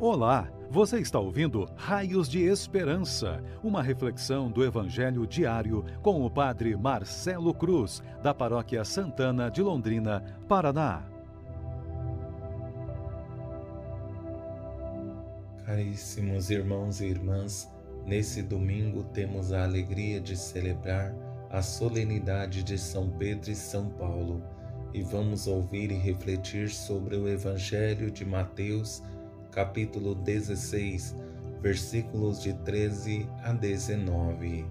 Olá, você está ouvindo Raios de Esperança, uma reflexão do Evangelho diário com o Padre Marcelo Cruz, da Paróquia Santana de Londrina, Paraná. Caríssimos irmãos e irmãs, nesse domingo temos a alegria de celebrar a solenidade de São Pedro e São Paulo e vamos ouvir e refletir sobre o Evangelho de Mateus capítulo 16, versículos de 13 a 19.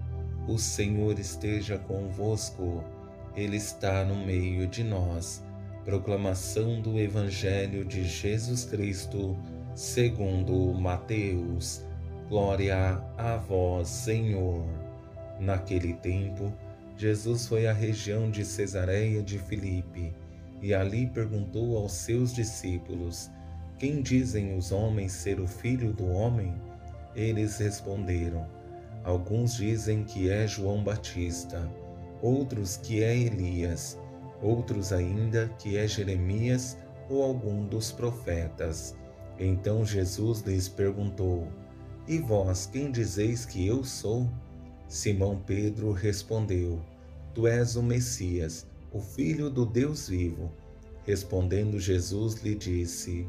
O Senhor esteja convosco, Ele está no meio de nós. Proclamação do Evangelho de Jesus Cristo, segundo Mateus. Glória a vós, Senhor. Naquele tempo, Jesus foi à região de Cesareia de Filipe e ali perguntou aos seus discípulos: quem dizem os homens ser o filho do homem? Eles responderam: Alguns dizem que é João Batista, outros que é Elias, outros ainda que é Jeremias ou algum dos profetas. Então Jesus lhes perguntou: E vós quem dizeis que eu sou? Simão Pedro respondeu: Tu és o Messias, o Filho do Deus vivo. Respondendo Jesus lhe disse: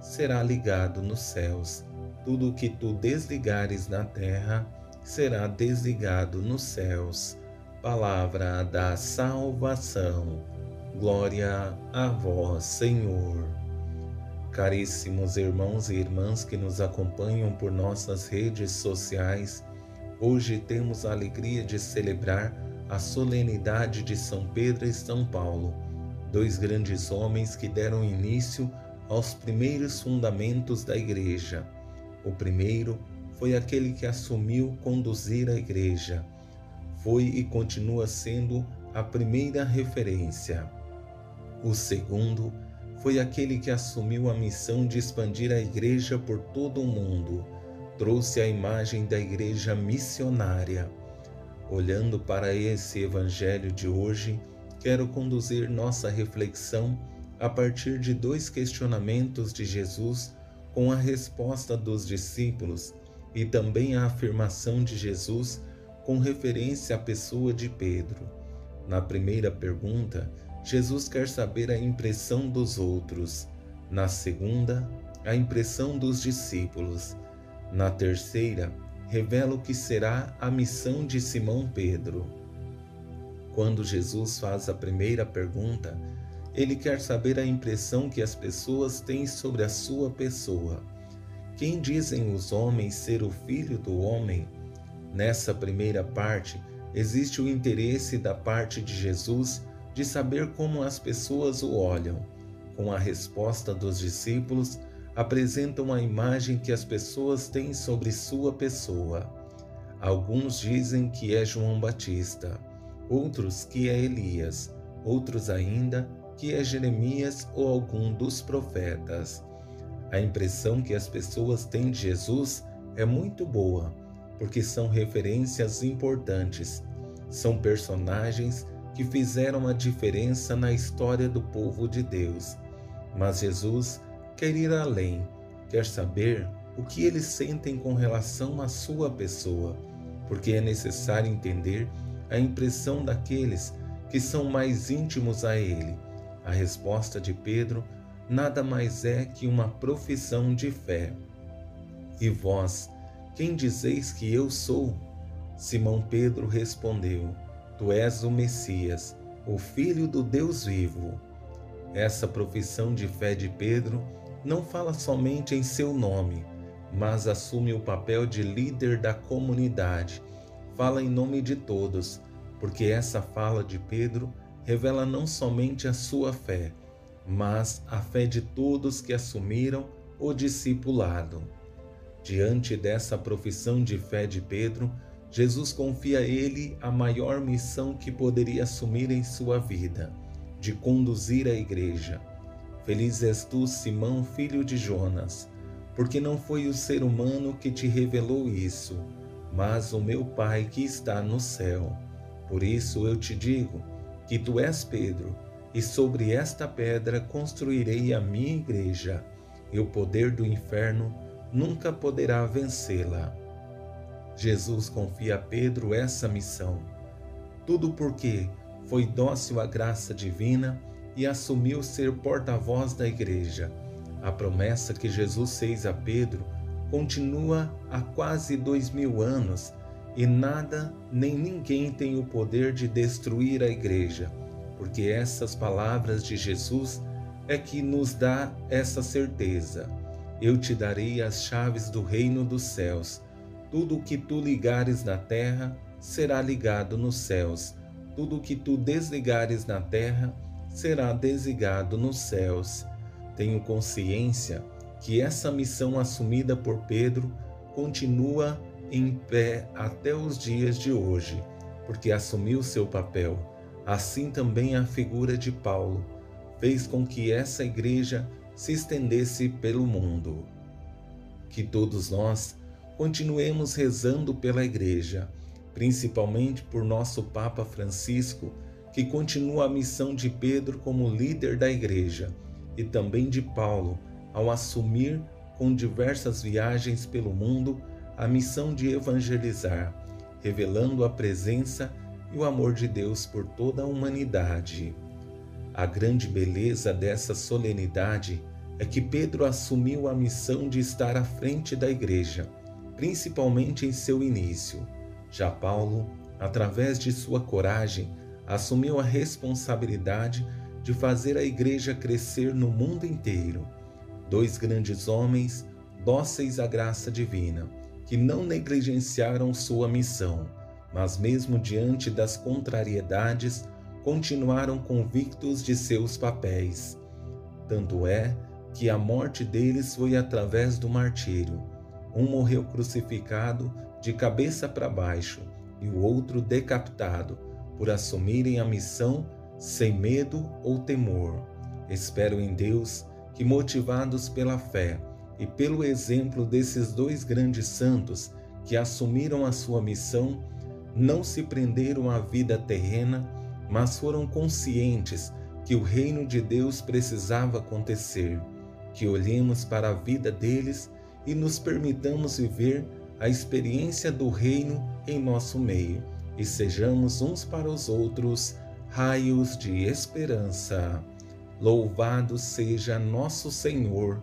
será ligado nos céus. Tudo o que tu desligares na terra será desligado nos céus. Palavra da salvação. Glória a vós, Senhor. Caríssimos irmãos e irmãs que nos acompanham por nossas redes sociais, hoje temos a alegria de celebrar a solenidade de São Pedro e São Paulo, dois grandes homens que deram início aos primeiros fundamentos da Igreja. O primeiro foi aquele que assumiu conduzir a Igreja. Foi e continua sendo a primeira referência. O segundo foi aquele que assumiu a missão de expandir a Igreja por todo o mundo. Trouxe a imagem da Igreja missionária. Olhando para esse Evangelho de hoje, quero conduzir nossa reflexão a partir de dois questionamentos de Jesus com a resposta dos discípulos e também a afirmação de Jesus com referência à pessoa de Pedro. Na primeira pergunta, Jesus quer saber a impressão dos outros. Na segunda, a impressão dos discípulos. Na terceira, revela o que será a missão de Simão Pedro. Quando Jesus faz a primeira pergunta, ele quer saber a impressão que as pessoas têm sobre a sua pessoa. Quem dizem os homens ser o filho do homem? Nessa primeira parte, existe o interesse da parte de Jesus de saber como as pessoas o olham. Com a resposta dos discípulos, apresentam a imagem que as pessoas têm sobre sua pessoa. Alguns dizem que é João Batista, outros que é Elias, outros ainda que é Jeremias ou algum dos profetas. A impressão que as pessoas têm de Jesus é muito boa, porque são referências importantes, são personagens que fizeram a diferença na história do povo de Deus. Mas Jesus quer ir além, quer saber o que eles sentem com relação à sua pessoa, porque é necessário entender a impressão daqueles que são mais íntimos a Ele a resposta de Pedro nada mais é que uma profissão de fé. E vós, quem dizeis que eu sou? Simão Pedro respondeu: Tu és o Messias, o Filho do Deus vivo. Essa profissão de fé de Pedro não fala somente em seu nome, mas assume o papel de líder da comunidade. Fala em nome de todos, porque essa fala de Pedro revela não somente a sua fé, mas a fé de todos que assumiram o discipulado. Diante dessa profissão de fé de Pedro, Jesus confia a ele a maior missão que poderia assumir em sua vida, de conduzir a igreja. Feliz és tu, Simão, filho de Jonas, porque não foi o ser humano que te revelou isso, mas o meu Pai que está no céu. Por isso eu te digo que tu és Pedro, e sobre esta pedra construirei a minha igreja, e o poder do inferno nunca poderá vencê-la. Jesus confia a Pedro essa missão. Tudo porque foi dócil à graça divina e assumiu ser porta-voz da igreja. A promessa que Jesus fez a Pedro continua há quase dois mil anos e nada nem ninguém tem o poder de destruir a igreja, porque essas palavras de Jesus é que nos dá essa certeza. Eu te darei as chaves do reino dos céus. Tudo o que tu ligares na terra será ligado nos céus. Tudo o que tu desligares na terra será desligado nos céus. Tenho consciência que essa missão assumida por Pedro continua em pé até os dias de hoje, porque assumiu seu papel. Assim também a figura de Paulo fez com que essa igreja se estendesse pelo mundo. Que todos nós continuemos rezando pela Igreja, principalmente por nosso Papa Francisco, que continua a missão de Pedro como líder da Igreja, e também de Paulo, ao assumir com diversas viagens pelo mundo a missão de evangelizar, revelando a presença e o amor de Deus por toda a humanidade. A grande beleza dessa solenidade é que Pedro assumiu a missão de estar à frente da igreja, principalmente em seu início. Já Paulo, através de sua coragem, assumiu a responsabilidade de fazer a igreja crescer no mundo inteiro. Dois grandes homens, dóceis à graça divina, que não negligenciaram sua missão, mas mesmo diante das contrariedades, continuaram convictos de seus papéis. Tanto é que a morte deles foi através do martírio. Um morreu crucificado de cabeça para baixo e o outro decapitado, por assumirem a missão sem medo ou temor. Espero em Deus que, motivados pela fé e pelo exemplo desses dois grandes santos que assumiram a sua missão, não se prenderam à vida terrena, mas foram conscientes que o reino de Deus precisava acontecer que olhemos para a vida deles e nos permitamos viver a experiência do reino em nosso meio e sejamos uns para os outros raios de esperança. Louvado seja nosso Senhor